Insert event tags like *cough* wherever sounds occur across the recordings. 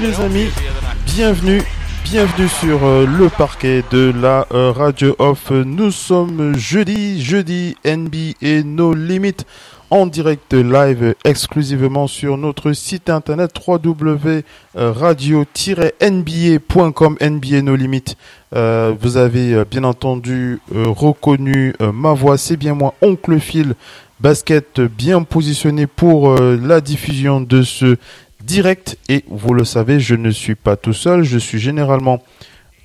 Les amis, bienvenue, bienvenue sur euh, le parquet de la euh, Radio Off. Nous sommes jeudi, jeudi NBA No Limit en direct live exclusivement sur notre site internet www.radio-nba.com NBA No Limit. Euh, vous avez bien entendu reconnu ma voix, c'est bien moi, Oncle Phil. Basket bien positionné pour la diffusion de ce direct et vous le savez, je ne suis pas tout seul, je suis généralement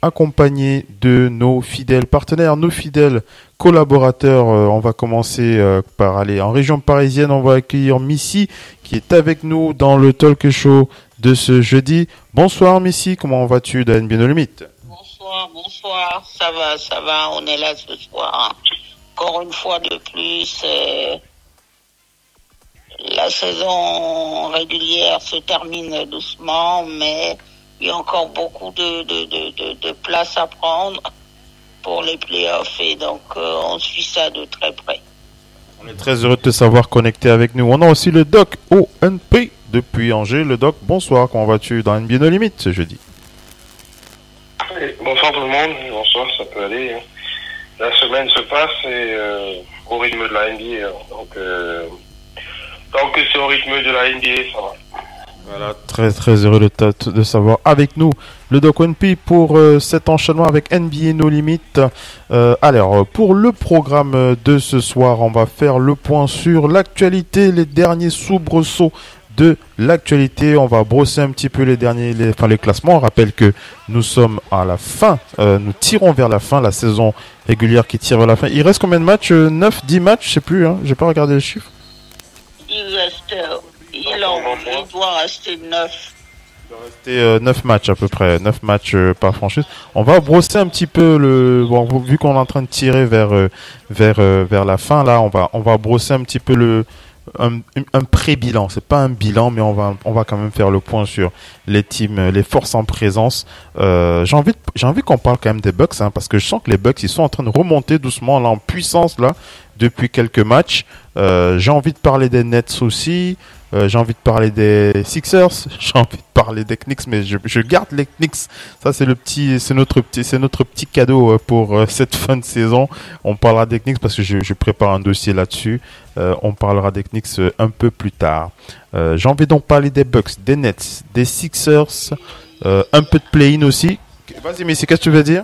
accompagné de nos fidèles partenaires, nos fidèles collaborateurs. Euh, on va commencer euh, par aller en région parisienne, on va accueillir Missy qui est avec nous dans le talk show de ce jeudi. Bonsoir Missy, comment vas-tu dans NBA No Limit Bonsoir, bonsoir, ça va, ça va, on est là ce soir. Encore une fois de plus, euh, la saison régulière se termine doucement, mais il y a encore beaucoup de, de, de, place à prendre pour les playoffs et donc euh, on suit ça de très près. On est très heureux de te savoir connecté avec nous. On a aussi le doc ONP depuis Angers. Le doc, bonsoir, comment vas-tu dans NBA No Limit ce jeudi? Bonsoir tout le monde, bonsoir, ça peut aller. Hein. La semaine se passe et euh, au rythme de la NBA, hein. donc euh, Tant que c'est au rythme de la NBA, ça va. Voilà, très très heureux de, de savoir avec nous le Doc One P pour euh, cet enchaînement avec NBA No Limit. Euh, alors, pour le programme de ce soir, on va faire le point sur l'actualité, les derniers soubresauts de l'actualité. On va brosser un petit peu les derniers, les, enfin, les classements. On rappelle que nous sommes à la fin, euh, nous tirons vers la fin, la saison régulière qui tire vers la fin. Il reste combien de matchs? 9, 10 matchs, je sais plus, hein, j'ai pas regardé les chiffres il reste, il, en, il doit rester 9. Il doit rester 9 matchs à peu près, 9 matchs euh, par franchise. On va brosser un petit peu le, bon, vu qu'on est en train de tirer vers, euh, vers, euh, vers la fin, là, on va, on va brosser un petit peu le, un, un pré-bilan. C'est pas un bilan, mais on va, on va quand même faire le point sur les teams, les forces en présence. Euh, j'ai envie, j'ai envie qu'on parle quand même des Bucks, hein, parce que je sens que les Bucks, ils sont en train de remonter doucement là en puissance là depuis quelques matchs. Euh, j'ai envie de parler des Nets aussi. Euh, j'ai envie de parler des Sixers. *laughs* J'ai envie de parler des Knicks, mais je, garde les Knicks. Ça, c'est notre petit, cadeau euh, pour *laughs* cette fin de saison. On parlera des Knicks parce que je, prépare un dossier là-dessus. On parlera des Knicks un peu plus tard. j'ai envie donc parler des Bucks, des Nets, des Sixers, un peu de play-in aussi. Vas-y, mais qu'est-ce que tu veux dire?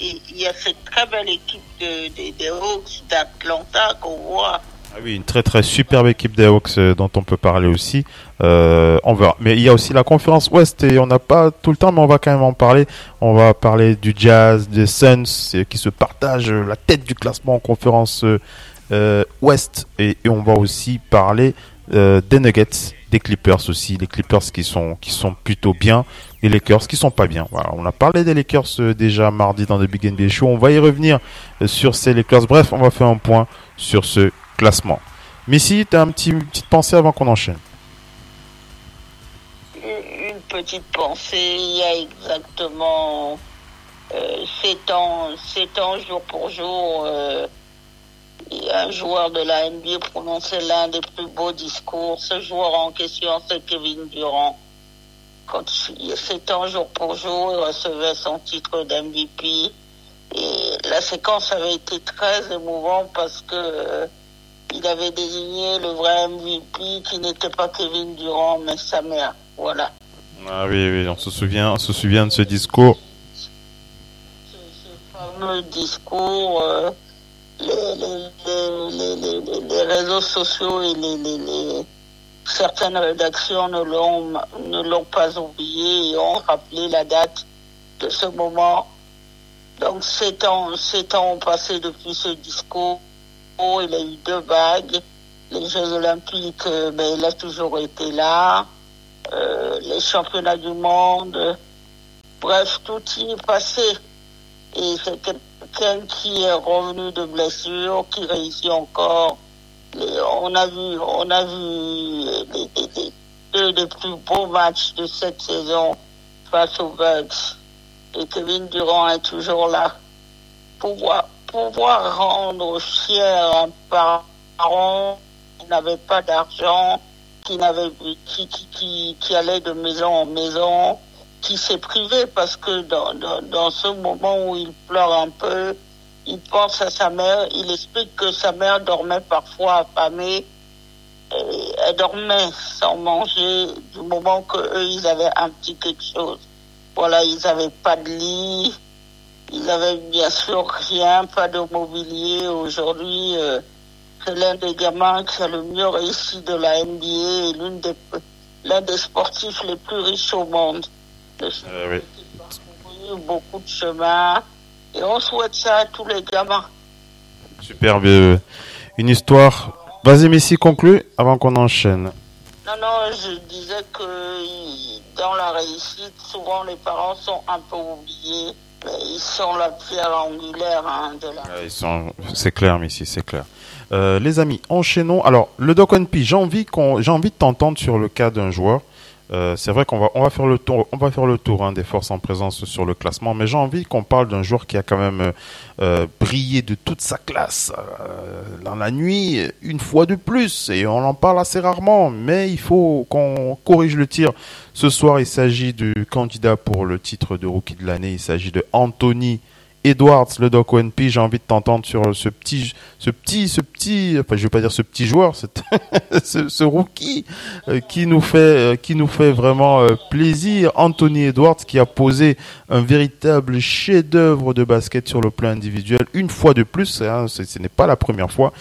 il y a cette très belle équipe de, des Hawks d'Atlanta qu'on voit. Ah oui, une très très superbe équipe des Hawks euh, dont on peut parler aussi. Euh, on verra. Mais il y a aussi la conférence Ouest et on n'a pas tout le temps, mais on va quand même en parler. On va parler du Jazz, des Suns qui se partagent la tête du classement en conférence euh, Ouest et, et, on va aussi parler euh, des Nuggets, des Clippers aussi, les Clippers qui sont qui sont plutôt bien les Lakers qui sont pas bien. Voilà, on a parlé des Lakers euh, déjà mardi dans le Big NBA Show. On va y revenir euh, sur ces Lakers. Bref, on va faire un point sur ce classement. Missy, tu as un petit, une petite pensée avant qu'on enchaîne? Une petite pensée, il y a exactement euh, 7 ans, 7 ans jour pour jour. Euh, un joueur de la NBA prononçait l'un des plus beaux discours. Ce joueur en question, c'est Kevin Durant. Quand il sept ans jour pour jour, il recevait son titre d'MVP. Et la séquence avait été très émouvante parce que euh, il avait désigné le vrai MVP qui n'était pas Kevin Durant, mais sa mère. Voilà. Ah oui, oui, on se souvient, on se souvient de ce discours. Ce, ce fameux discours. Euh, les, les, les, les, réseaux sociaux et les, certaines rédactions ne l'ont ne l'ont pas oublié et ont rappelé la date de ce moment. Donc sept ans, sept ans ont passé depuis ce discours. Il a eu deux bagues. Les Jeux Olympiques, ben, il a toujours été là. Euh, les championnats du monde. Bref, tout y est passé. Et c'est quelqu'un qui est revenu de blessure, qui réussit encore. On a vu, on a vu les, deux des plus beaux matchs de cette saison face aux Bucks. Et Kevin Durant est toujours là. Pouvoir, pouvoir rendre fier un parent qui n'avait pas d'argent, qui n'avait, qui, qui, qui allait de maison en maison, qui s'est privé parce que dans, dans, dans, ce moment où il pleure un peu, il pense à sa mère, il explique que sa mère dormait parfois affamée, et elle dormait sans manger du moment que eux ils avaient un petit quelque chose. Voilà, ils n'avaient pas de lit, ils avaient bien sûr rien, pas de mobilier. Aujourd'hui, euh, c'est l'un des gamins qui a le mieux réussi de la NBA et l'une des l'un des sportifs les plus riches au monde. Euh, oui. beaucoup de chemin et on souhaite ça à tous les gamins. Superbe. euh, Une histoire. Vas-y, Messi, conclue avant qu'on enchaîne. Non, non, je disais que dans la réussite, souvent les parents sont un peu oubliés, mais ils sont la pierre angulaire hein, de la. Ouais, ils sont- C'est clair, Messi, c'est clair. Euh, les amis, enchaînons. Alors, le Doc P, j'ai envie qu'on, j'ai envie de t'entendre sur le cas d'un joueur. Euh, c'est vrai qu'on va, on va faire le tour, on va faire le tour hein, des forces en présence sur le classement, mais j'ai envie qu'on parle d'un joueur qui a quand même euh, brillé de toute sa classe euh, dans la nuit une fois de plus, et on en parle assez rarement, mais il faut qu'on corrige le tir. Ce soir, il s'agit du candidat pour le titre de rookie de l'année. Il s'agit de Anthony Edwards, le Doc ONP, j'ai envie de t'entendre sur ce petit, ce petit, ce petit, enfin, je vais pas dire ce petit joueur, *laughs* ce, rookie euh, qui nous fait, euh, qui nous fait vraiment euh, plaisir. Anthony Edwards qui a posé un véritable chef-d'œuvre de basket sur le plan individuel une fois de plus. Hein, ce, n'est pas la première fois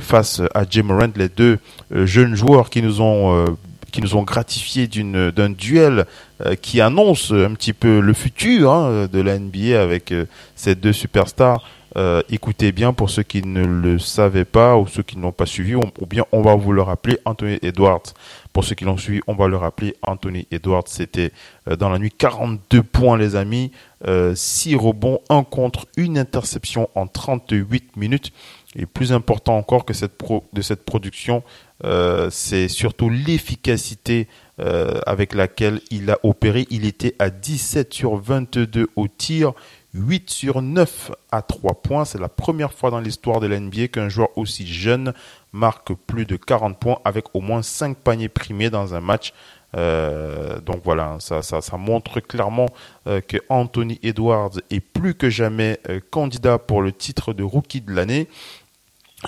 face à Jim Morant, les deux jeunes joueurs qui nous ont qui nous ont gratifié d'une d'un duel euh, qui annonce un petit peu le futur hein, de la NBA avec euh, ces deux superstars. Euh, écoutez bien pour ceux qui ne le savaient pas ou ceux qui ne l'ont pas suivi, ou bien on va vous le rappeler, Anthony Edwards. Pour ceux qui l'ont suivi, on va le rappeler, Anthony Edwards, c'était euh, dans la nuit 42 points les amis, euh, 6 rebonds, 1 contre, une interception en 38 minutes. Et plus important encore que cette pro, de cette production, euh, c'est surtout l'efficacité euh, avec laquelle il a opéré. Il était à 17 sur 22 au tir, 8 sur 9 à 3 points. C'est la première fois dans l'histoire de la NBA qu'un joueur aussi jeune marque plus de 40 points avec au moins 5 paniers primés dans un match. Euh, donc voilà, ça, montre clairement que Anthony Edwards est plus que jamais candidat pour le titre de rookie de l'année.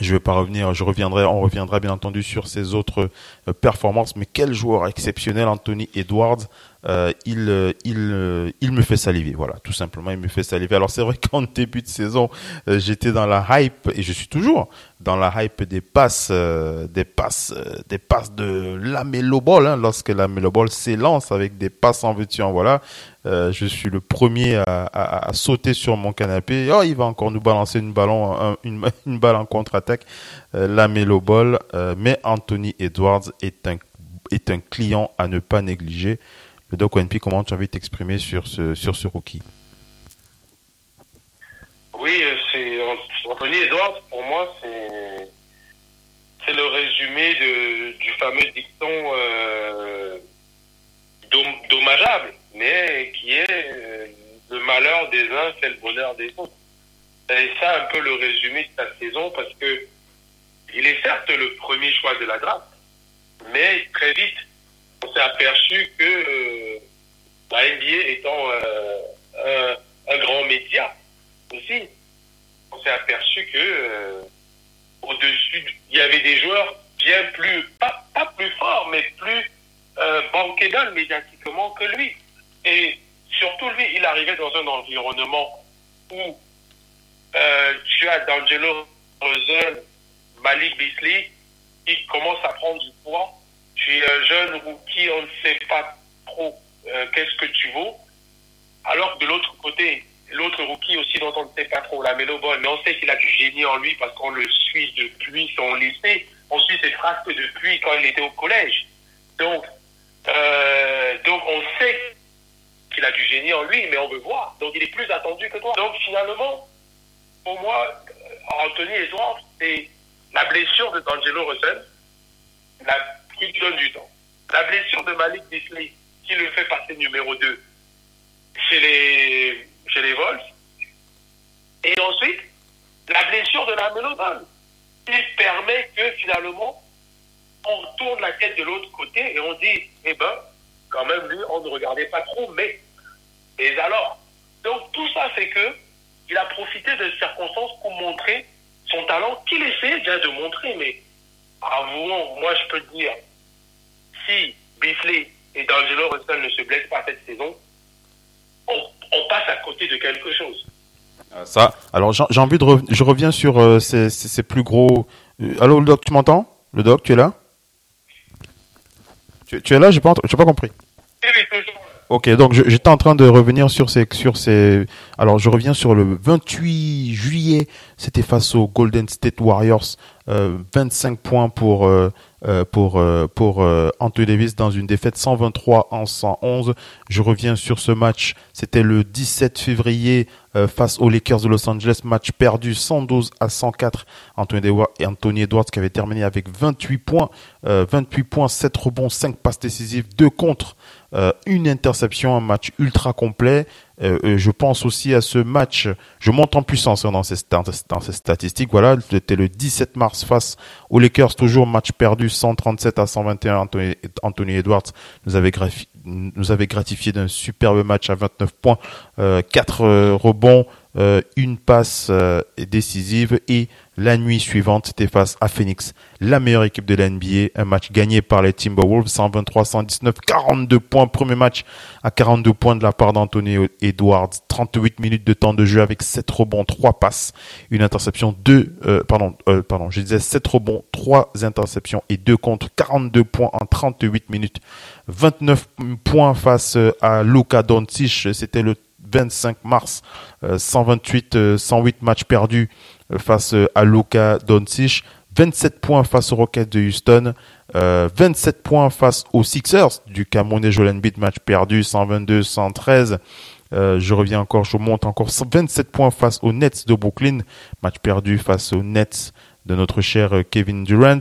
Je vais pas revenir, je reviendrai, on reviendra bien entendu sur ses autres euh, performances, mais quel joueur exceptionnel, Anthony Edwards. Euh, il, euh, il, euh, il me fait saliver, voilà, tout simplement, il me fait saliver. Alors c'est vrai *laughs* qu'en début de saison, j'étais dans la hype et je suis toujours dans la hype des passes, des passes, des passes de la Ball. Hein, lorsque la Ball s'élance avec des passes en veux-tu en voilà, je suis le premier à, sauter sur mon canapé. Oh, il va encore nous balancer une ballon, un- une, *laughs* balle en contre-attaque, la Ball. Mais Anthony Edwards est un est un client à ne pas négliger. Le Doc comment tu as envie de t'exprimer sur ce, sur ce rookie Oui, c'est Anthony Edwards, pour moi, c'est le résumé de, du fameux dicton euh, dommageable, mais qui est euh, le malheur des uns c'est le bonheur des autres. C'est ça un peu le résumé de sa saison parce que il est certes le premier choix de la draft, mais très vite on s'est aperçu que euh, la NBA étant euh, un, grand média aussi, on s'est aperçu que euh, au-dessus, il y avait des joueurs bien plus, pas, plus forts, mais plus euh, bankable médiatiquement que lui. Et surtout, lui, il arrivait dans un environnement où tu as D'Angelo Russell, Malik Beasley, qui commence à prendre du poids. Tu es un jeune rookie, on ne sait pas trop euh, qu'est-ce que tu vaux. Alors que de l'autre côté, l'autre rookie aussi dont on ne sait pas trop, la Melo mais on sait qu'il a du génie en lui parce qu'on le suit depuis son lycée. On suit ses frasques depuis quand il était au collège. Donc, euh, donc on sait qu'il a du génie en lui, mais on veut voir. Donc il est plus attendu que toi. Donc finalement, pour moi, Anthony Edwards, c'est la blessure de D'Angelo Russell qui lui donne du temps. La blessure de Malik Beasley qui le fait passer numéro 2 chez les, chez les. Et ensuite, la blessure de la Melodon qui permet que finalement, on retourne la tête de l'autre côté et on dit, eh ben, quand même, lui, on ne regardait pas trop, mais, et alors Donc tout ça fait que il a profité de circonstances pour montrer son talent qu'il essaie déjà de montrer, mais avouons, moi je peux te dire, si Biffley et D'Angelo Russell ne se blessent pas cette saison, on, on passe à côté de quelque chose. Ça, alors j'ai envie de revenir, je reviens sur euh, ces, ces, ces, plus gros. Euh, allô, le doc, tu m'entends? Le doc, tu es là? Tu, tu, es là J'ai pas, pas compris. Ok, donc j'étais en train de revenir sur ces, sur ces. Alors je reviens sur le 28 juillet, c'était face aux Golden State Warriors, euh, 25 points pour euh, pour pour Anthony Davis dans une défaite 123 en 111. Je reviens sur ce match, c'était le 17 février face aux Lakers de Los Angeles, match perdu 112 à 104. Anthony, Anthony Edwards qui avait terminé avec 28 points, 28 points, 7 rebonds, 5 passes décisives, 2 contre. Euh, une interception, un match ultra complet. Euh, je pense aussi à ce match, je monte en puissance dans ces, dans ces statistiques. Voilà, c'était le 17 mars face aux Lakers, toujours match perdu 137 à 121. Anthony, Edwards nous avait, nous avait gratifié d'un superbe match à 29 points, euh, 4 euh, rebonds, euh, une passe décisive et la nuit suivante, c'était face à Phoenix, la meilleure équipe de la NBA. Un match gagné par les Timberwolves, 123-119, 42 points. Premier match à 42 points de la part d'Anthony Edwards. 38 minutes de temps de jeu avec 7 rebonds, 3 passes, une interception, 2, euh, pardon, euh, pardon, je disais 7 rebonds, 3 interceptions et 2 contre, 42 points en 38 minutes. 29 points face à Luka Doncic, c'était le 25 mars, 128, 108 matchs perdus face à Luka Doncic, 27 points face aux Rockets de Houston, euh, 27 points face aux Sixers du Camerounais Joel Embiid, match perdu 122-113. Euh, je reviens encore, je monte encore 27 points face aux Nets de Brooklyn, match perdu face aux Nets de notre cher Kevin Durant.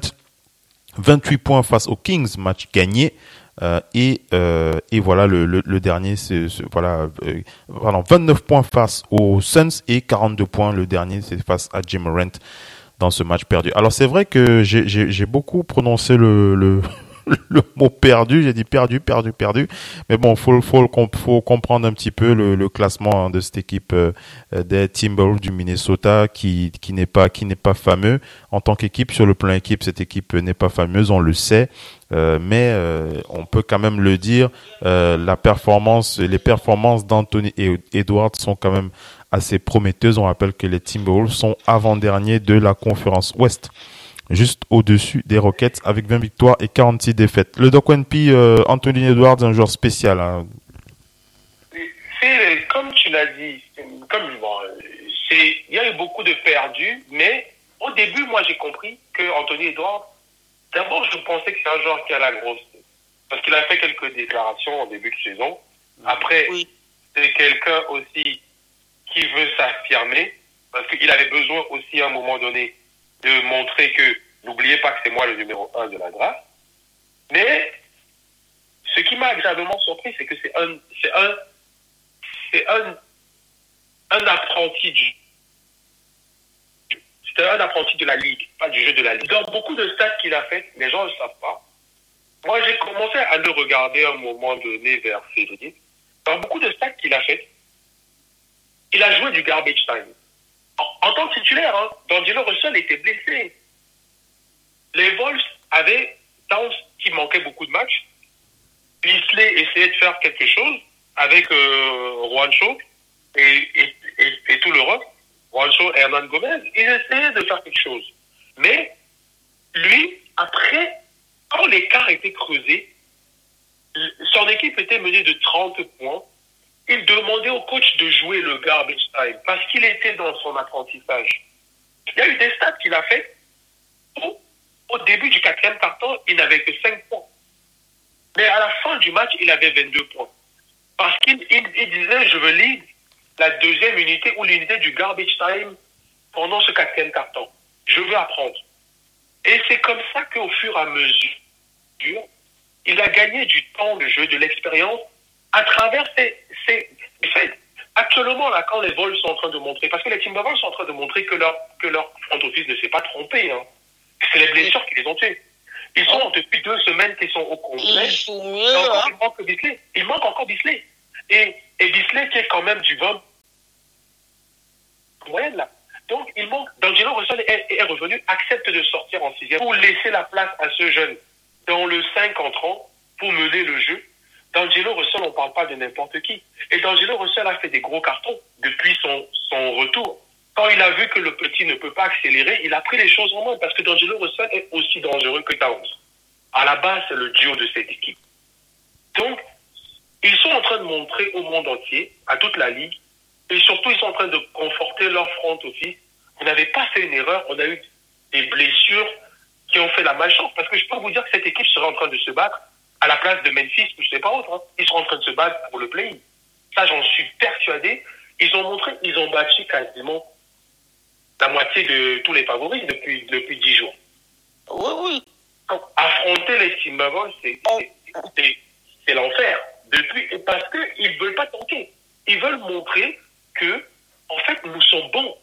28 points face aux Kings, match gagné. Euh, et, euh, et voilà le, le, dernier, c'est voilà, euh, pardon, 29 points face aux Suns et 42 points le dernier, c'est face à Jim Morant dans ce match perdu. Alors c'est vrai que j'ai beaucoup prononcé le, *laughs* le mot perdu, j'ai dit perdu, perdu, perdu. Mais bon, faut, faut, faut comprendre un petit peu le, le classement hein, de cette équipe euh, des Timberwolves du Minnesota qui, qui n'est pas, qui n'est pas fameux en tant qu'équipe. Sur le plan équipe, cette équipe n'est pas fameuse, on le sait. Euh, mais euh, on peut quand même le dire, euh, la performance, les performances d'Anthony Edwards sont quand même assez prometteuses. On rappelle que les Timberwolves sont avant-derniers de la conférence Ouest, juste au-dessus des Rockets avec 20 victoires et 46 défaites. Le Doc P, Anthony Edwards, un joueur spécial. Hein. C'est comme tu l'as dit, comme bon, il y a eu beaucoup de perdus, mais au début, moi j'ai compris que Anthony Edwards D'abord, je pensais que c'est un joueur qui a la grosse tête. parce qu'il a fait quelques déclarations en début de saison. Après, Oui. c'est quelqu'un aussi qui veut s'affirmer, parce qu'il avait besoin aussi à un moment donné de montrer que, n'oubliez pas que c'est moi le numéro un de la draft. Mais ce qui m'a agréablement surpris, c'est que c'est un, c'est un, c'est un, un apprenti du, c'était un apprenti de la ligue, pas du jeu de la ligue. Dans beaucoup de stats qu'il a fait, les gens ne le savent pas. Moi, j'ai commencé à le regarder à un moment donné vers février. Dans beaucoup de stats qu'il a fait, il a joué du garbage time. En, tant que titulaire, hein, D'Angelo Russell était blessé. Les Wolves avaient Towns qui manquait beaucoup de matchs. Beasley essayait de faire quelque chose avec euh, Juancho et, et, et, et tout l'Europe. Juancho et Hernan Gomez, ils essayaient de faire quelque chose. Mais lui, après, quand l'écart était creusé, son équipe était menée de 30 points. Il demandait au coach de jouer le garbage time parce qu'il était dans son apprentissage. Il y a eu des stats qu'il a fait. Au, au début du quatrième carton, il n'avait que 5 points. Mais à la fin du match, il avait 22 points. Parce qu'il il, il disait, je veux lead la deuxième unité ou l'unité du garbage time pendant ce quatrième carton. Je veux apprendre. Et c'est comme ça qu'au fur et à mesure, il a gagné du temps de jeu, de l'expérience, à travers ces, ces faits. Actuellement, là, quand les vols sont en train de montrer, parce que les Timberwolves sont en train de montrer que leur, que leur front office ne s'est pas trompé, hein. C'est les blessures qui les ont tués. Ils sont depuis deux semaines qu'ils sont au complet. Il joue Et mieux, hein. il manque Bisley. Il manque encore Bisley. Et, et Bisley qui est quand même du 20 moyenne là. Donc il manque. D'Angelo Russell est, est revenu, accepte de sortir en sixième pour laisser la place à ce jeune dans le 5 entrant pour mener le jeu. D'Angelo Russell, on ne parle pas de n'importe qui. Et D'Angelo Russell a fait des gros cartons depuis son, retour. Quand il a vu que le petit ne peut pas accélérer, il a pris les choses en main parce que D'Angelo Russell est aussi dangereux que Towns. À la base, c'est le duo de cette équipe. Donc, ils sont en train de montrer au monde entier, à toute la ligue, et surtout, ils sont en train de conforter leur front office. On n'avait pas fait une erreur, on a eu des blessures qui ont fait la malchance. Parce que je peux vous dire que cette équipe serait en train de se battre à la place de Memphis ou je sais pas autre. hein. Ils sont en train de se battre pour le play. Ça, j'en suis persuadé. Ils ont montré, ils ont battu quasiment la moitié de tous les favoris depuis depuis dix jours. Oui, oui. Donc, affronter les Timberwolves, c'est l'enfer. Depuis, parce qu'ils veulent pas tanker. Ils veulent montrer que, en fait, nous sommes bons.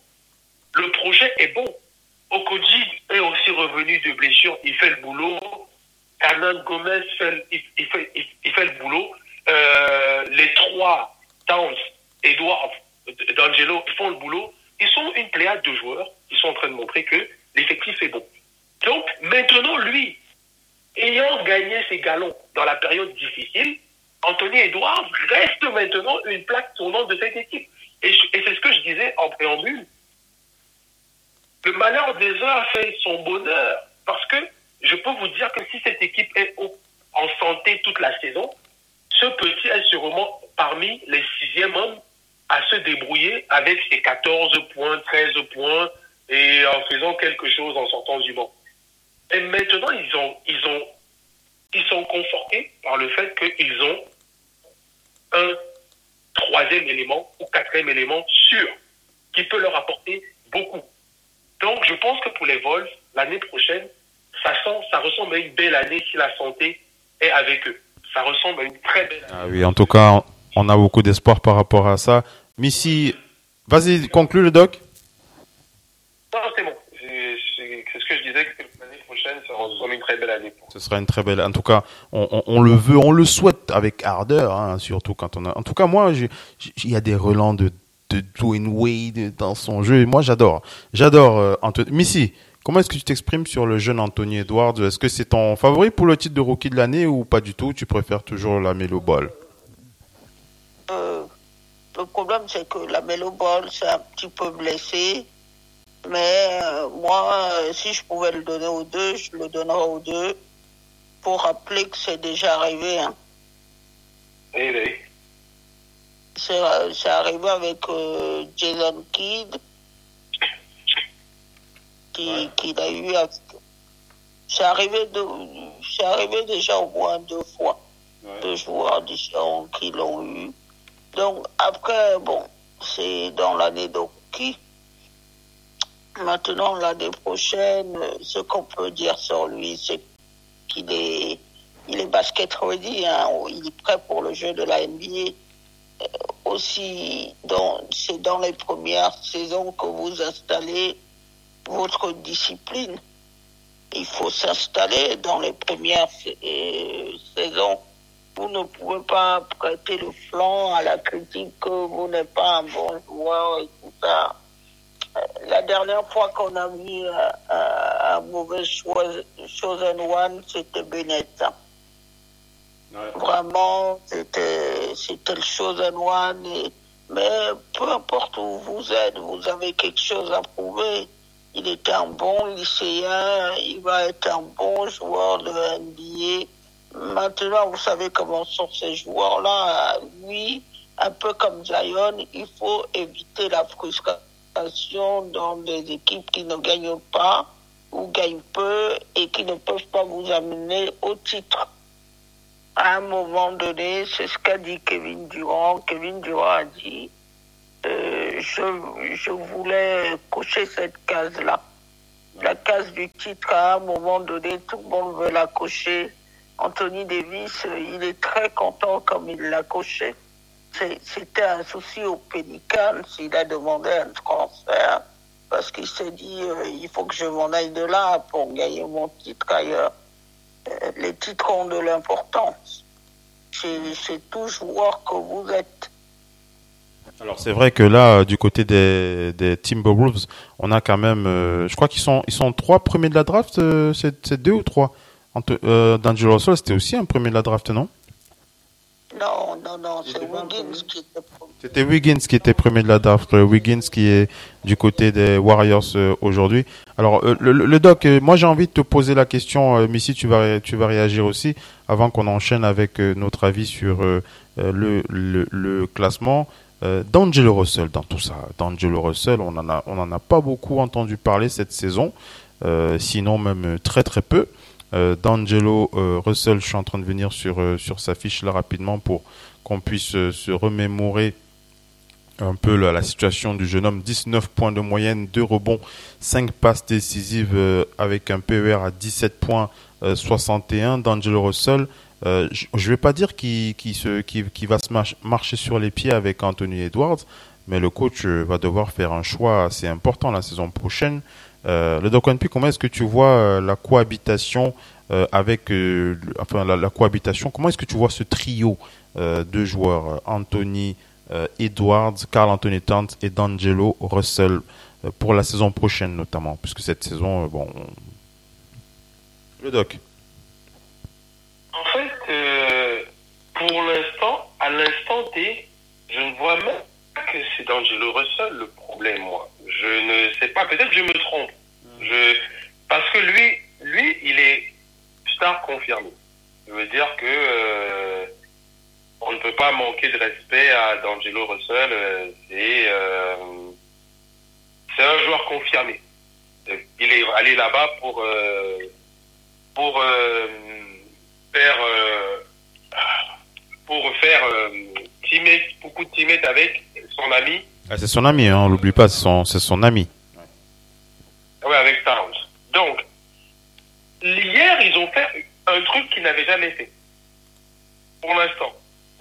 Le projet est bon. Okoji est aussi revenu de blessure. Il fait le boulot. Hernan Gomez fait, il, fait, il, fait le boulot. Euh, les trois, Towns, Edward, D'Angelo, font le boulot. Ils sont une pléiade de joueurs. Ils sont en train de montrer que l'effectif est bon. Donc, maintenant, lui, ayant gagné ses galons dans la période difficile, Anthony Edwards reste maintenant une plaque tournante de cette équipe. Et, et c'est ce que je disais en préambule. Le malheur des uns fait son bonheur. Parce que je peux vous dire que si cette équipe est en santé toute la saison, ce petit est sûrement parmi les sixièmes hommes à se débrouiller avec ses 14 points, 13 points et en faisant quelque chose en sortant du banc. Et maintenant, ils ont, ils ont, ils sont confortés par le fait qu'ils ont un troisième élément ou quatrième élément sûr qui peut leur apporter beaucoup. Donc, je pense que pour les Wolves, l'année prochaine, ça, sent, ça ressemble à une belle année si la santé est avec eux. Ça ressemble à une très belle année. Ah oui, en tout cas, on a beaucoup d'espoir par rapport à ça. Missy, vas-y, conclue le doc. Non, c'est bon. C'est ce que je disais, que l'année prochaine, ça ressemble à une très belle année. Ce sera une très belle. En tout cas, on, on- on le veut, on le souhaite avec ardeur, hein, surtout quand on a. En tout cas, moi, il y a des relents de, de Dwayne Wade dans son jeu. Moi, j'adore. J'adore euh, Anthony. Missy, comment est-ce que tu t'exprimes sur le jeune Anthony Edwards? Est-ce que c'est ton favori pour le titre de rookie de l'année ou pas du tout? Tu préfères toujours la Melo Ball Euh, le problème, c'est que la Melo Ball, c'est un petit peu blessé. Mais euh, moi, euh, si je pouvais le donner aux deux, je le donnerais aux deux pour rappeler que c'est déjà arrivé. hein. Oui. C'est c'est arrivé avec euh, Jason Kidd, qui, Ouais. qu'il a eu avec- c'est arrivé, de, c'est arrivé déjà au moins deux fois. Deux joueurs différents qui l'ont eu. Donc après, bon, c'est dans l'année d'Oki. Maintenant, l'année prochaine, ce qu'on peut dire sur lui, c'est qu'il est, il est basket ready, hein, il est prêt pour le jeu de la NBA. Euh, aussi, c'est dans les premières saisons que vous installez votre discipline. Il faut s'installer dans les premières euh, saisons. Vous ne pouvez pas prêter le flanc à la critique que vous n'êtes pas un bon joueur et tout ça. Euh, La dernière fois qu'on a mis euh, un, mauvais chosen one, c'était Bennett. hein. Vraiment, c'était, c'était le chosen one. et- mais peu importe où vous êtes, vous avez quelque chose à prouver. Il est un bon lycéen, il va être un bon joueur de NBA. Maintenant, vous savez comment sont ces joueurs-là. Lui, un peu comme Zion, il faut éviter la frustration dans des équipes qui ne gagnent pas ou gagnent peu et qui ne peuvent pas vous amener au titre. À un moment donné, c'est ce qu'a dit Kevin Durant. Kevin Durant a dit, euh, je, voulais cocher cette case-là. La case du titre, à un moment donné, tout le monde veut la cocher. Anthony Davis, il est très content comme il l'a coché. C'était un souci au Pelicans, il a demandé un transfert parce qu'il s'est dit, euh, il faut que je m'en aille de là pour gagner mon titre ailleurs. Euh, les titres ont de l'importance. C'est tout joueur que vous êtes. Alors c'est vrai que là, euh, du côté des, des Timberwolves, on a quand même, euh, je crois qu'ils sont, ils sont trois premiers de la draft, euh, c'est c'est deux ou trois? Euh, D'Angelo Russell, c'était aussi un premier de la draft, non? Non, non, non, c'est Wiggins qui était premier. C'était Wiggins qui était premier de la draft, euh, Wiggins qui est du côté des Warriors euh, aujourd'hui. Alors euh, le, le- doc, moi j'ai envie de te poser la question, euh, Missy, tu vas tu vas réagir aussi avant qu'on enchaîne avec euh, notre avis sur le, le, le classement. Euh, D'Angelo Russell dans tout ça. D'Angelo Russell, on en a pas beaucoup entendu parler cette saison, euh, sinon même très très peu. Euh, D'Angelo Russell, je suis en train de venir sur sur sa fiche là rapidement pour qu'on puisse se remémorer un peu la, situation du jeune homme. 19 points de moyenne, 2 rebonds, 5 passes décisives avec un PER à 17 points euh, 61 d'Angelo Russell. Euh, je ne vais pas dire qu'il va se march- marcher sur les pieds avec Anthony Edwards, mais le coach euh, va devoir faire un choix assez important la saison prochaine. Euh, le Doc P, comment est-ce que tu vois la cohabitation avec, enfin la, la cohabitation, comment est-ce que tu vois ce trio de joueurs, Anthony Edwards, Carl Anthony Towns et D'Angelo Russell pour la saison prochaine notamment, puisque cette saison, bon, on- le Doc. En fait, euh, pour l'instant, à l'instant T, je ne vois même pas que c'est D'Angelo Russell le problème, moi. Je ne sais pas, peut-être que je me trompe. Je, parce que lui, lui, il est star confirmé. Je veux dire que euh, on ne peut pas manquer de respect à D'Angelo Russell. euh, c'est euh, c'est un joueur confirmé. Il est allé là-bas pour pour euh, faire euh, pour faire euh, teammate, teammates avec son ami, Ah, c'est son ami, hein, on l'oublie pas, c'est son, ami. ouais, avec Towns. Donc, hier, ils ont fait un truc qu'ils n'avaient jamais fait. Pour l'instant.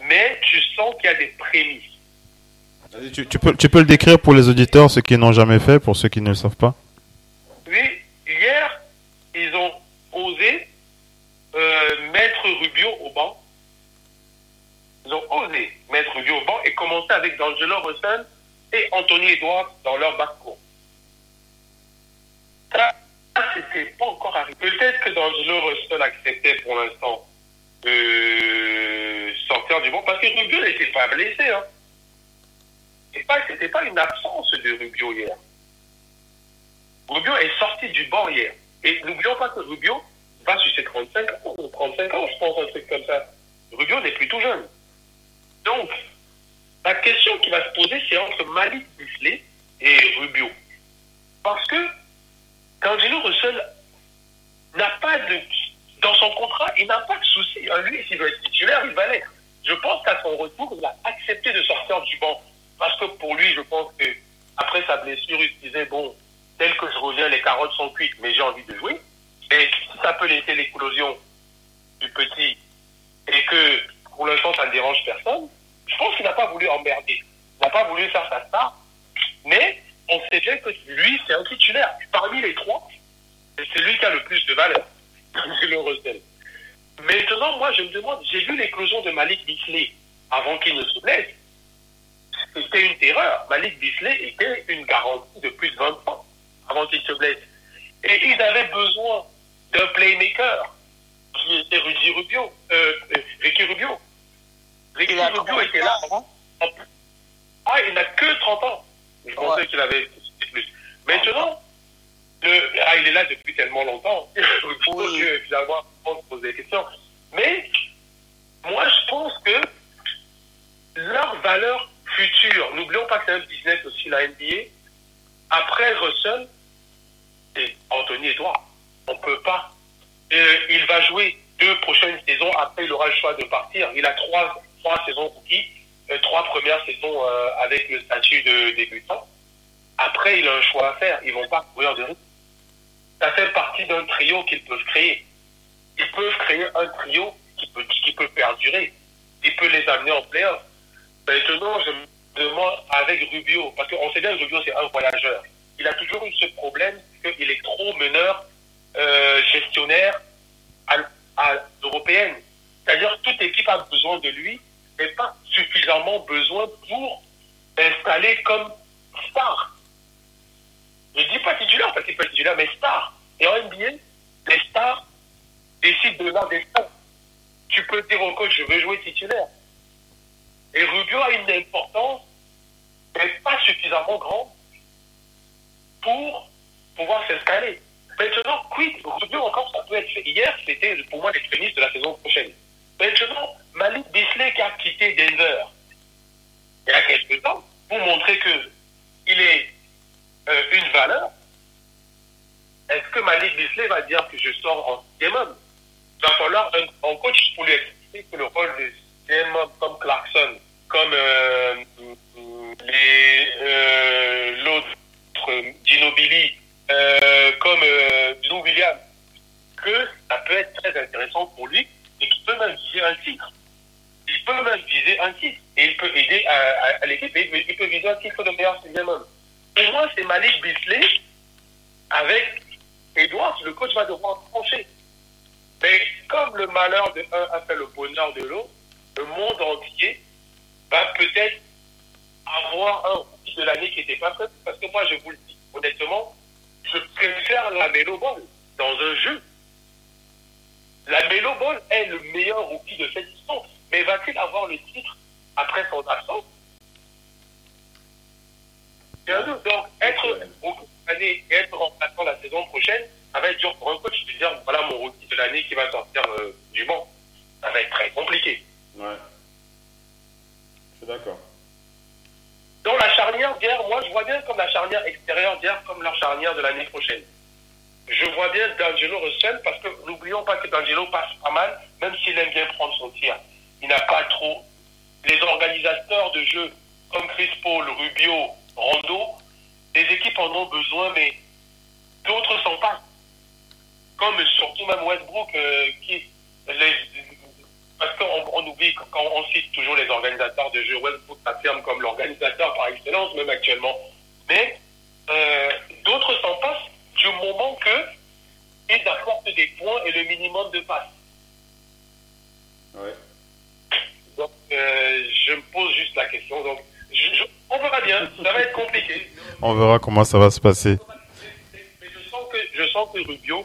Mais tu sens qu'il y a des prémices. Tu peux, tu peux le décrire pour les auditeurs, ceux qui n'ont jamais fait, pour ceux qui ne le savent pas Oui, hier, ils ont osé euh, mettre Rubio au banc. Ils ont osé au banc et commencer avec D'Angelo Russell et Anthony Edwards dans leur backcourt. Ça, c'était pas encore arrivé. Peut-être que D'Angelo Russell acceptait pour l'instant de sortir du banc parce que Rubio n'était pas blessé. Hein. Et pas, pas une absence de Rubio hier. Rubio est sorti du banc hier. Et n'oublions pas que Rubio va sur ses 35 ans, ou 35 ans, je pense, un truc comme ça. Rubio n'est plus tout jeune. Donc, la question qui va se poser, c'est entre Malik Misley et Rubio. Parce que D'Angelo Russell n'a pas de. Dans son contrat, il n'a pas de souci. Hein, lui, s'il veut être titulaire, il va l'être. Je pense qu'à son retour, il a accepté de sortir du banc. Parce que pour lui, je pense que après sa blessure, il se disait bon, tel que je reviens, les carottes sont cuites, mais j'ai envie de jouer. Et ça peut laisser l'éclosion du petit et que pour l'instant ça ne dérange personne, je pense qu'il n'a pas voulu emmerder. Il n'a pas voulu faire sa star. Mais on sait bien que lui, c'est un titulaire. Parmi les trois, c'est lui qui a le plus de valeur. C'est le recel. Maintenant, moi, je me demande, j'ai vu l'éclosion de Malik Bisley avant qu'il ne se blesse. C'était une terreur. Malik Bisley était une garantie de plus de 20 ans avant qu'il se blesse. Et ils avaient besoin d'un playmaker qui était Rudy Rubio, euh, euh Ricky Rubio. Ricky Rubio était là. Ah, il n'a que 30 ans. Je pensais qu'il avait plus. Maintenant, le, ah, il est là depuis tellement longtemps. *laughs* oui. que finalement, on se pose des questions. Mais moi, je pense que leur valeur future, n'oublions pas que c'est un business aussi, la NBA, après Russell, et Anthony Edouard, on ne peut pas. Euh, il va jouer deux prochaines saisons, après il aura le choix de partir. Il a trois, trois saisons rookie, euh, trois premières saisons euh, avec le statut de débutant. Après, il a un choix à faire. Ils vont pas courir de rythme. Ça fait partie d'un trio qu'ils peuvent créer. Ils peuvent créer un trio qui peut, qui peut perdurer. Il peut les amener en playoff. Maintenant, je me demande avec Rubio, parce qu'on sait bien que Rubio, c'est un voyageur. Il a toujours eu ce problème qu'il est trop meneur, euh, gestionnaire à, à européenne. C'est-à-dire toute équipe a besoin de lui, mais pas suffisamment besoin pour installer comme star. Je dis pas titulaire parce qu'il être titulaire, mais star. Et en NBA, les stars décident de là des stars. Tu peux dire au coach, je veux jouer titulaire. Et Rubio a une importance, mais pas suffisamment grande pour pouvoir s'escaler. Maintenant, quid Rubio encore, ça peut être fait. Hier, c'était pour moi l'extrémiste de la saison prochaine. Maintenant, Malik Bisley qui a quitté Denver il y a quelques temps pour montrer que il est euh, une valeur, est-ce que Malik Bisley va dire que je sors en sixième Il va falloir un, coach pour lui expliquer que le rôle de sixième comme Clarkson, comme euh, les euh, l'autre Ginobili, euh, comme euh, Lou Williams, que ça peut être très intéressant pour lui et qu'il peut même viser un titre. Il peut même viser un titre et il peut aider à, l'équipe et il peut viser un titre de meilleur sixième homme. Pour moi, c'est Malik Bisley avec Edwards, le coach va devoir trancher. Mais comme le malheur de un a fait le bonheur de l'autre, le monde entier va peut-être avoir un rookie de l'année qui n'était pas prêt. Parce que moi, je vous le dis honnêtement, je préfère la Melo Ball dans un jeu. La Melo Ball est le meilleur rookie de cette histoire. Mais va-t-il avoir le titre après son absence? Donc, être rookie de l'année et être remplaçant la saison prochaine, ça va être dur pour un coach de dire voilà mon rookie de l'année qui va sortir euh, du banc. Ça va être très compliqué. Ouais. Je suis d'accord. Dans la charnière d'hier, moi je vois bien comme la charnière extérieure d'hier comme leur charnière de l'année prochaine. Je vois bien D'Angelo Russell parce que n'oublions pas que D'Angelo passe pas mal, même s'il aime bien prendre son tir. Il n'a pas trop. Les organisateurs de jeu comme Chris Paul, Rubio, Rondo, les équipes en ont besoin, mais d'autres sont pas. Comme surtout même Westbrook, euh, qui les, parce qu'on on oublie quand on cite toujours les organisateurs de jeu, Westbrook s'affirme comme l'organisateur par excellence, même actuellement. Mais euh, d'autres s'en passent du moment que ils apportent des points et le minimum de passes. Ouais. Donc, euh, je me pose juste la question. Donc, je, je, on verra bien. Ça va être compliqué. *laughs* On verra comment ça va se passer. Mais je sens que, je sens que Rubio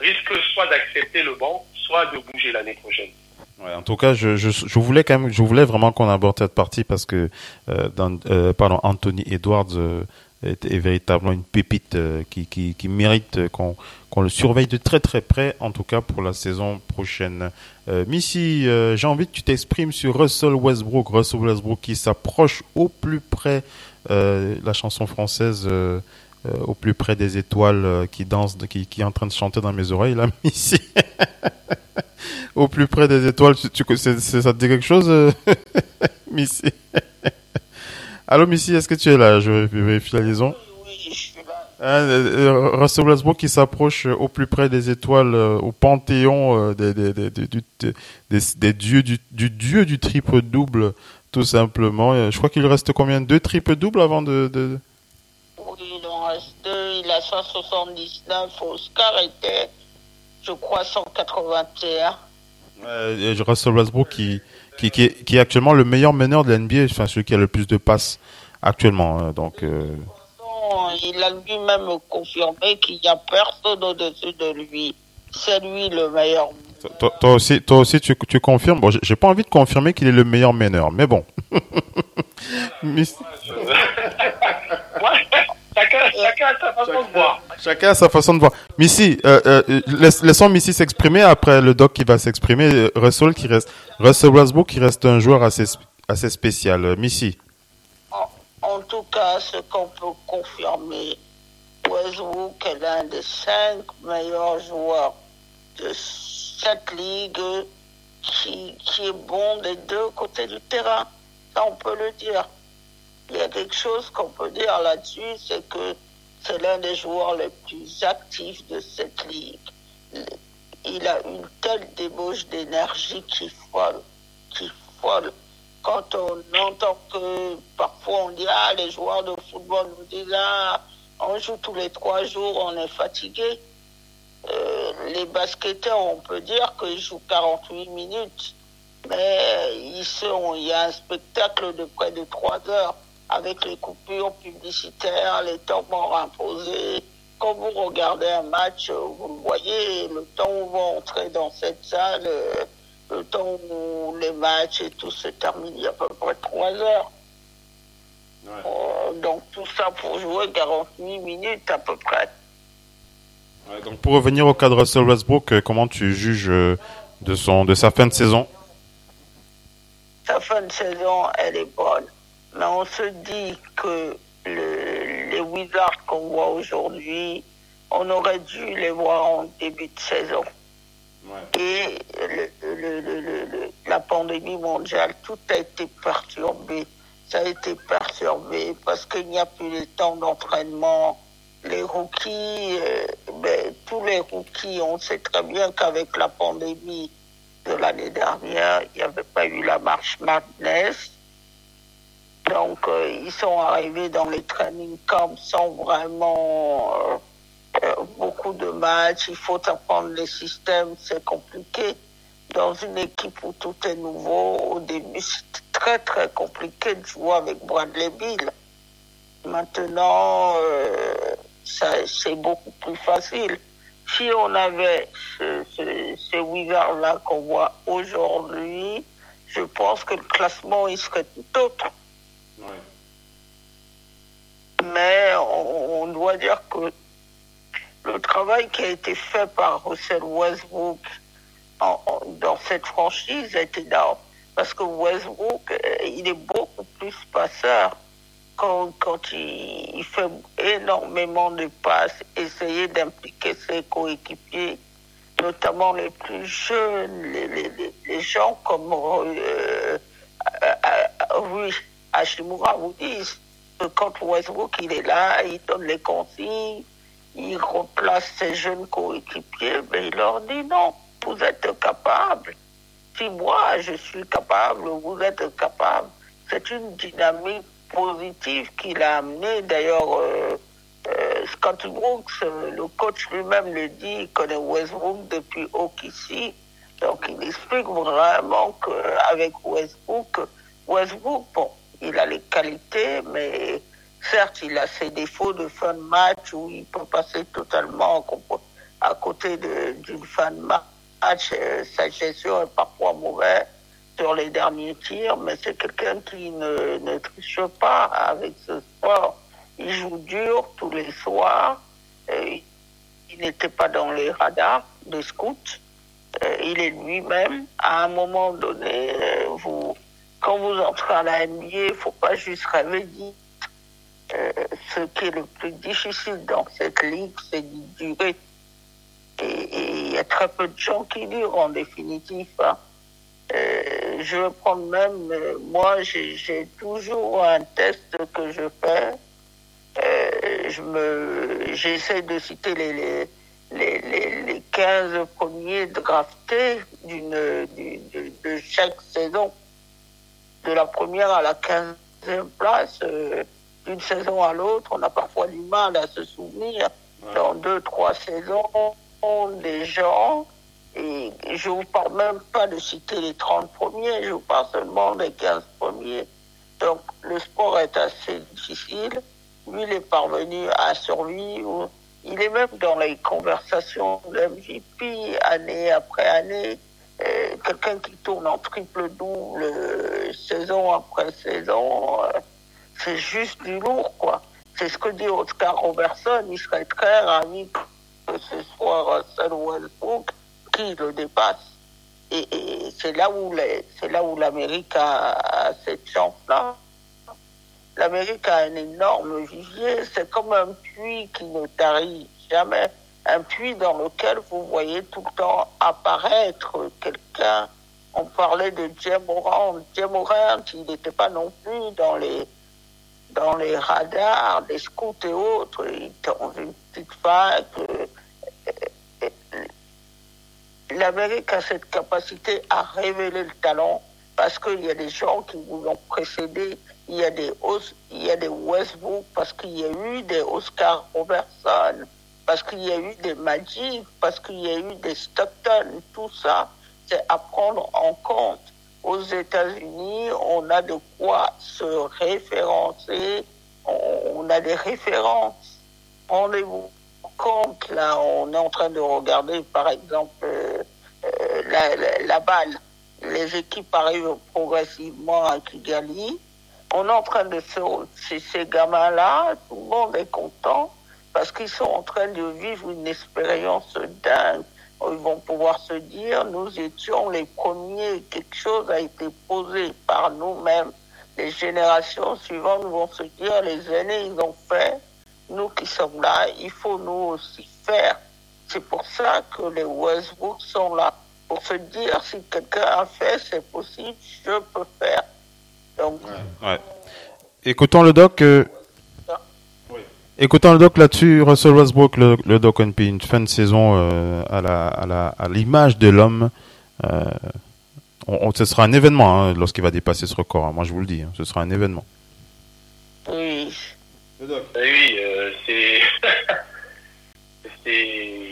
risque soit d'accepter le banc, soit de bouger l'année prochaine. Ouais, en tout cas, je, je, je, voulais quand même, je voulais vraiment qu'on aborde cette partie parce que euh, dans, euh, pardon, Anthony Edwards euh, est, véritablement une pépite euh, qui, qui, qui mérite qu'on qu'on le surveille de très très près, en tout cas pour la saison prochaine. Euh, Missy, j'ai envie que tu t'exprimes sur Russell Westbrook, Russell Westbrook qui s'approche au plus près, la chanson française au plus près des étoiles qui dansent, qui, qui est en train de chanter dans mes oreilles, là, *laughs* Missy. au plus près des étoiles, tu, tu, ça te dit quelque chose *laughs* Missy? Allô, Missy, est-ce que tu es là? Je vérifie la liaison. Hein, euh, euh, Russell Westbrook qui s'approche au plus près des étoiles, euh, au panthéon euh, des, dieux du, du dieu du triple double, tout simplement. Euh, Je crois qu'il reste combien? Deux triples doubles avant de, de... Oui, il en reste deux. Il a 179. Oscar était, je crois, 181. Euh, Russell Westbrook qui, qui, qui, est, qui est actuellement le meilleur meneur de l'NBA, enfin celui qui a le plus de passes actuellement. hein. donc, euh, Non, il a lui-même confirmé qu'il n'y a personne au-dessus de lui. C'est lui le meilleur. toi, toi aussi, toi aussi, tu, tu confirmes? Bon, j'ai- pas envie de confirmer qu'il est le meilleur meneur, mais bon. *laughs* chacun, a sa façon de voir. Chacun a sa façon de voir. Missy, euh, euh, laissons Missy s'exprimer après le doc qui va s'exprimer. Euh, Russell qui reste, Russell Westbrook qui reste un joueur assez, assez spécial. Missy. En, en tout cas, ce qu'on peut confirmer, Westbrook est l'un des cinq meilleurs joueurs de cette ligue qui, qui est bon des deux côtés du terrain. Ça, on peut le dire. Il y a quelque chose qu'on peut dire là-dessus, c'est que c'est l'un des joueurs les plus actifs de cette ligue. Il a une telle débauche d'énergie qui folle, qui folle. Quand on entend que parfois on dit, ah, les joueurs de football nous disent, ah, on joue tous les trois jours, on est fatigué. Euh, les basketteurs, on peut dire qu'ils jouent 48 minutes, mais ils sont, il y a un spectacle de près de 3 heures avec les coupures publicitaires, les temps morts imposés. Quand vous regardez un match, vous le voyez, le temps où vous entrez dans cette salle, euh, le temps où les matchs et tout se termine, il y a à peu près 3 heures. Euh, donc tout ça pour jouer 48 minutes à peu près. Ouais, donc pour revenir au cas de Russell Westbrook, euh, comment tu juges de son, de sa fin de saison? Sa fin de saison, elle est bonne. Mais on se dit que le- les Wizards qu'on voit aujourd'hui, on aurait dû les voir en début de saison. Et le- le- la pandémie mondiale, tout a été perturbé. Ça a été perturbé parce qu'il n'y a plus le temps d'entraînement. Les rookies, euh, ben, tous les rookies, on sait très bien qu'avec la pandémie de l'année dernière, il n'y avait pas eu la marche madness. Donc, euh, ils sont arrivés dans les training camps sans vraiment euh, euh, beaucoup de matchs. Il faut apprendre les systèmes, c'est compliqué. Dans une équipe où tout est nouveau, au début, c'était très très compliqué de jouer avec Bradley Bill. Maintenant, c'est beaucoup plus facile. Si on avait ce, ce, ce Wizard-là qu'on voit aujourd'hui, je pense que le classement il serait tout autre. Mais on, doit dire que le travail qui a été fait par Russell Westbrook dans cette franchise été énorme. Parce que Westbrook, euh, il est beaucoup plus passeur quand, quand il, fait énormément de passes, essayer d'impliquer ses coéquipiers, notamment les plus jeunes, les, gens comme euh, euh, Rui Hashimura vous disent que quand Westbrook il est là, il donne les consignes, il remplace ses jeunes coéquipiers, mais il leur dit non, vous êtes capables. Si moi je suis capable, vous êtes capable. C'est une dynamique positive qu'il a amenée. D'ailleurs, euh, euh, Scott Brooks, euh, le coach lui-même le dit, il connaît Westbrook depuis OKC. Donc il explique vraiment qu'avec Westbrook, Westbrook, bon, il a les qualités, mais certes, il a ses défauts de fin de match où il peut passer totalement à côté de- d'une fin de match. Euh, Sa gestion est parfois mauvaise sur les derniers tirs, mais c'est quelqu'un qui ne, triche pas avec ce sport. Il joue dur tous les soirs. Euh, il n'était pas dans les radars des scouts. Euh, il est lui-même. À un moment donné, vous, quand vous entrez à la NBA, il ne faut pas juste rêver d'y euh, ce qui est le plus difficile dans cette ligue, c'est d'y durer. Et il y a très peu de gens qui durent en définitive. hein. Euh, je vais prendre même, euh, moi, j'ai toujours un test que je fais. Je me, j'essaie de citer les, les, les, les, les 15 premiers draftés d'une, du- de, de chaque saison. De la première à la 15e place, euh, d'une saison à l'autre, on a parfois du mal à se souvenir dans deux, trois saisons des gens. Et je vous parle même pas de citer les 30 premiers, je vous parle seulement des 15 premiers. Donc le sport est assez difficile. Lui, il est parvenu à survivre. Il est même dans les conversations de MVP année après année. Quelqu'un qui tourne en triple-double euh, saison après saison, euh, c'est juste du lourd, quoi. C'est ce que dit Oscar Robertson. Il serait très ravi que ce soit Russell Westbrook qui le dépasse. Et, c'est là où c'est là où l'Amérique a, a cette chance-là. L'Amérique a un énorme vivier. C'est comme un puits qui ne tarit jamais. Un puits dans lequel vous voyez tout le temps apparaître quelqu'un. On parlait de Jim Morant. Jim Morant, il n'était pas non plus dans les dans les radars des scouts et autres. Il était dans une petite fac. euh, euh, euh, L'Amérique a cette capacité à révéler le talent parce qu'il y a des gens qui vous l'ont précédé. Il y a des il y a des Westbrook parce qu'il y a eu des Oscar Robertson, parce qu'il y a eu des Magic, parce qu'il y a eu des Stockton. Tout ça, c'est à prendre en compte. Aux États-Unis, on a de quoi se référencer, on, a des références. Rendez-vous compte, là, on est en train de regarder, par exemple, euh, euh, la, balle. Les équipes arrivent progressivement à Kigali. On est en train de se... Ces gamins-là, tout le monde est content parce qu'ils sont en train de vivre une expérience dingue. Ils vont pouvoir se dire, nous étions les premiers, quelque chose a été posé par nous-mêmes. Les générations suivantes vont se dire, les aînés, ils ont fait, nous qui sommes là, il faut nous aussi faire. C'est pour ça que les Westbrook sont là. Pour se dire, si quelqu'un a fait, c'est possible, je peux faire. Donc, Ouais. Écoutons le doc. euh, Écoutons le doc là-dessus, Russell Westbrook, le, le doc NP, une fin de saison euh, à la à la à l'image de l'homme. Euh, on, on- ce sera un événement hein, lorsqu'il va dépasser ce record. hein. Moi, je vous le dis, hein, ce sera un événement. oui. Eh oui, euh, c'est. *laughs* c'est.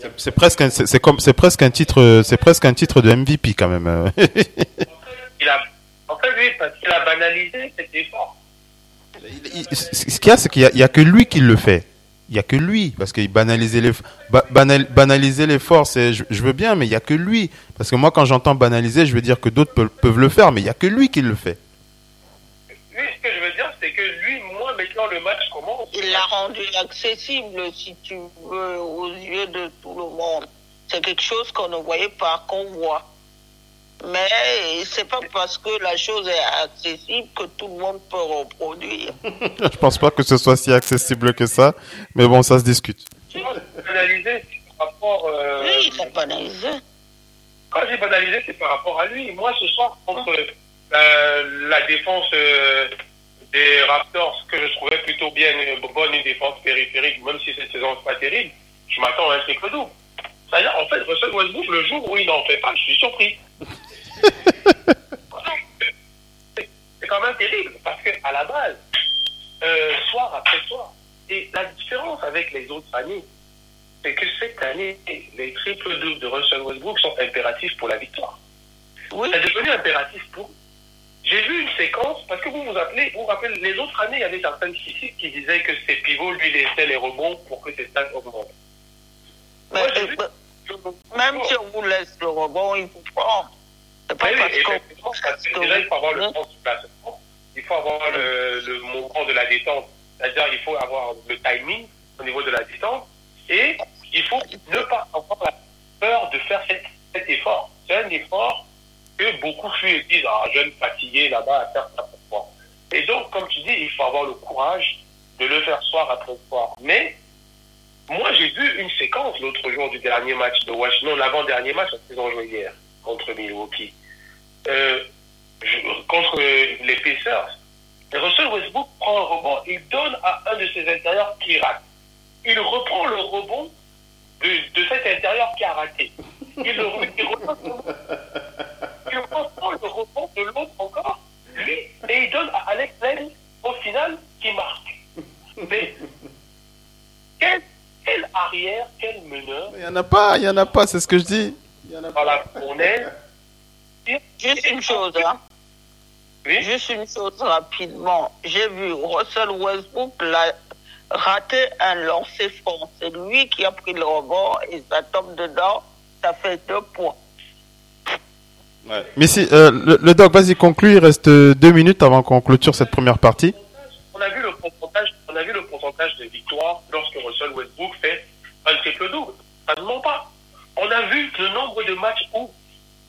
C'est- C'est presque un- c'est c'est comme c'est presque un titre c'est presque un titre de MVP quand même. euh. Il a. En fait, oui, parce qu'il a banalisé cet effort. Ce qu'il y a, c'est qu'il y a, que lui qui le fait. Il y a que lui, parce qu'il banalisait les, banal- banaliser l'effort, c'est, je, je veux bien, mais il y a que lui. Parce que moi, quand j'entends banaliser, je veux dire que d'autres peuvent, peuvent le faire, mais il y a que lui qui le fait. Oui, ce que je veux dire, c'est que lui, moi, maintenant le match commence. Il l'a rendu accessible, si tu veux, aux yeux de tout le monde. C'est quelque chose qu'on ne voyait pas, qu'on voit. Mais c'est pas parce que la chose est accessible que tout le monde peut reproduire. *laughs* je pense pas que ce soit si accessible que ça, mais bon, ça se discute. Tu vois, banaliser, c'est par rapport. euh, Oui, il faut banaliser. Quand j'ai banalisé, c'est par rapport à lui. Moi, ce soir, contre euh, la défense euh, des Raptors, que je trouvais plutôt bien bonne, une défense périphérique, même si cette saison n'est pas terrible, je m'attends à un triple double. C'est-à-dire, en fait, Russell Westbrook, le jour où il n'en fait pas, je suis surpris. C'est quand même terrible, parce qu'à la base, euh, soir après soir, et la différence avec les autres années, c'est que cette année, les triple doubles de Russell Westbrook sont impératifs pour la victoire. Oui, C'est devenu impératif pour. J'ai vu une séquence, parce que vous vous appelez, vous vous rappelez, les autres années, il y avait certaines statistiques qui disaient que ses pivots lui laissaient les rebonds pour que ses stats augmentent. Moi, j'ai vu- euh, même si on vous laisse le rebond, il faut prendre. C'est pas Oui, parce effectivement, parce parce que déjà, il faut avoir le sens du placement, il faut avoir le, le montant de la détente, c'est-à-dire il faut avoir le timing au niveau de la distance, et il faut ne pas avoir la peur de faire cet, cet effort. C'est un effort que beaucoup fuient et disent, ah, jeune fatigué là-bas à faire ça pour moi. Et donc, comme tu dis, il faut avoir le courage de le faire soir après soir. Mais, moi, j'ai vu une séquence l'autre jour du dernier match de Washington, l'avant-dernier match, la saison jouée hier, contre Milwaukee. Euh, contre les Pacers. Et Russell Westbrook prend un rebond, il donne à un de ses intérieurs qui rate. Il reprend le rebond de, de cet intérieur qui a raté. Il, le, il, reprend, il reprend le rebond de l'autre encore, lui, et il donne à Alex Len au final qui marque. Mais quel, quel arrière, quel meneur. Il n'y en a pas, il n'y en a pas, c'est ce que je dis. Il y en a pas. Voilà, on est. Juste une chose, hein. Oui. Juste une chose rapidement. J'ai vu Russell Westbrook l'a raté un lancer franc. C'est lui qui a pris le rebond et ça tombe dedans. Ça fait deux points. Mais si, euh, le, le doc, vas-y, conclue, il reste deux minutes avant qu'on clôture cette première partie. On a vu le pourcentage, on a vu le pourcentage de victoires lorsque Russell Westbrook fait un triple double. Ça ne ment pas. On a vu le nombre de matchs où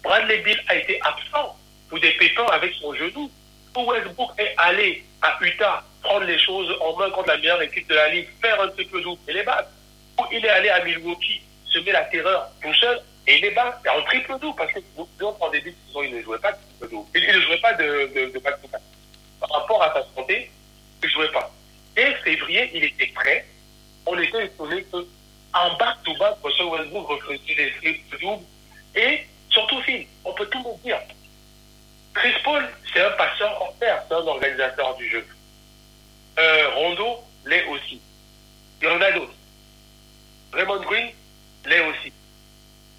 Bradley Bill a été absent pour des pépins avec son genou. Où Westbrook est allé à Utah prendre les choses en main contre la meilleure équipe de la ligue, faire un triple double et les battre? Où il est allé à Milwaukee semer la terreur tout seul et il les bat en triple double parce que donc en début de saison il ne jouait pas de triple double. Il ne jouait pas de, de, de. Par rapport à sa santé, il ne jouait pas. Dès février, il était prêt. On était étonné que en back-to-back, Russell Westbrook refaisait des triple doubles et surtout Phil, on peut tout dire. Chris Paul, c'est un passeur hors pair, c'est un organisateur du jeu. Euh, Rondo l'est aussi. Il y en a d'autres. Raymond Green l'est aussi.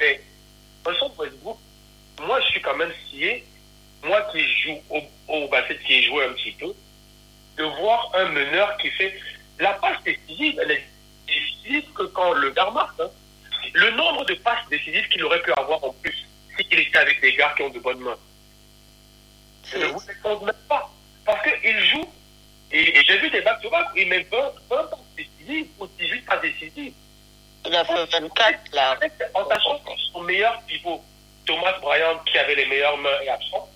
Mais Russell Westbrook, moi je suis quand même scié, moi qui joue au, basket, qui ai joué un petit peu, de voir un meneur qui fait la passe décisive, elle est décisive que quand le gars hein. Le nombre de passes décisives qu'il aurait pu avoir en plus s'il était avec des gars qui ont de bonnes mains. Je ne vous compte même pas. Parce qu'il joue, et, et j'ai vu des back-to-back, il met 20, 20 passes décisives ou 18 passes décisives. Il a fait 24 là. En sachant que son meilleur pivot, Thomas Bryant, qui avait les meilleures mains, est absent.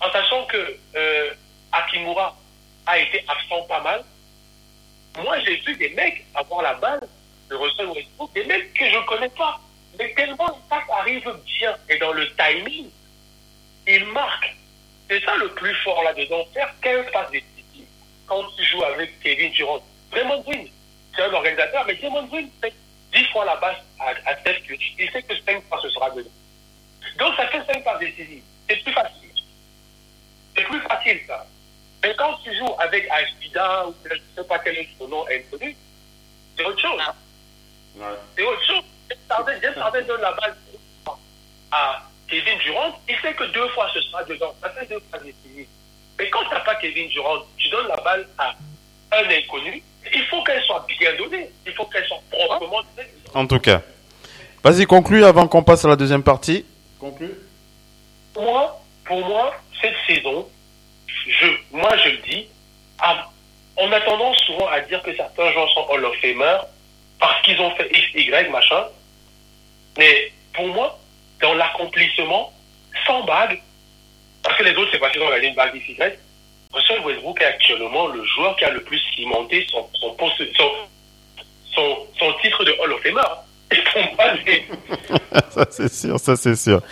En sachant que euh, Akimura a été absent pas mal. Moi, j'ai vu des mecs avoir la balle de Russell Westbrook, des mecs que je ne connais pas. Mais tellement passes arrivent bien et dans le timing, il marque. C'est ça le plus fort là-dedans. Faire 15 passes décisives quand tu joues avec Kevin Durant? Draymond Green, c'est un organisateur, mais Draymond Green fait 10 fois la base à, à Steph Curry. Il sait que 5 fois ce sera dedans. Donc ça fait 5 passes décisives. C'est plus facile. C'est plus facile ça. Mais quand tu joues avec Ashbida ou je ne sais pas quel est son nom inconnu, c'est autre chose. C'est autre chose. James Harden donne la balle à Kevin Durant, il sait que deux fois ce sera dedans. Ça fait deux passes décisives. Mais quand tu n'as pas Kevin Durant, tu donnes la balle à un inconnu, il faut qu'elle soit bien donnée. Il faut qu'elle soit proprement donnée. En tout cas. Vas-y, conclue avant qu'on passe à la deuxième partie. Conclue. Pour moi, pour moi, cette saison, je, moi je le dis, à- on a tendance souvent à dire que certains gens sont Hall of Famer parce qu'ils ont fait X, Y, machin. Mais pour moi, dans l'accomplissement, sans bague, parce que les autres, c'est parce qu'ils ont gagné une bague Y, Russell Westbrook est actuellement le joueur qui a le plus cimenté son, son, son, son, titre de Hall of Famer. *laughs* Ça c'est sûr, ça c'est sûr.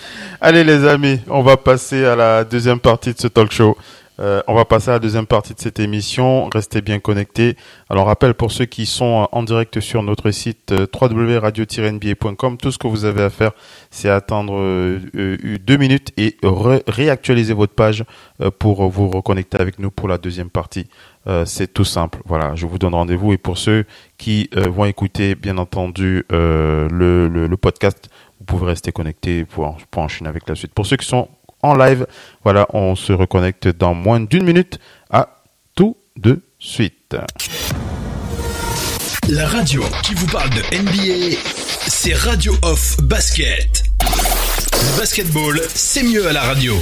Allez les amis, on va passer à la deuxième partie de ce talk show. Euh, on va passer à la deuxième partie de cette émission. Restez bien connectés. Alors rappel pour ceux qui sont en direct sur notre site euh, www.radio-nba.com, tout ce que vous avez à faire, c'est attendre euh, euh, deux minutes et réactualiser votre page euh, pour vous reconnecter avec nous pour la deuxième partie. Euh, c'est tout simple. Voilà, je vous donne rendez-vous. Et pour ceux qui euh, vont écouter, bien entendu, euh, le, podcast, vous pouvez rester connectés pour enchaîner avec la suite. Pour ceux qui sont en live, voilà, on se reconnecte dans moins d'une minute. À tout de suite. La radio qui vous parle de NBA, c'est Radio Off Basket. Le basketball, c'est mieux à la radio.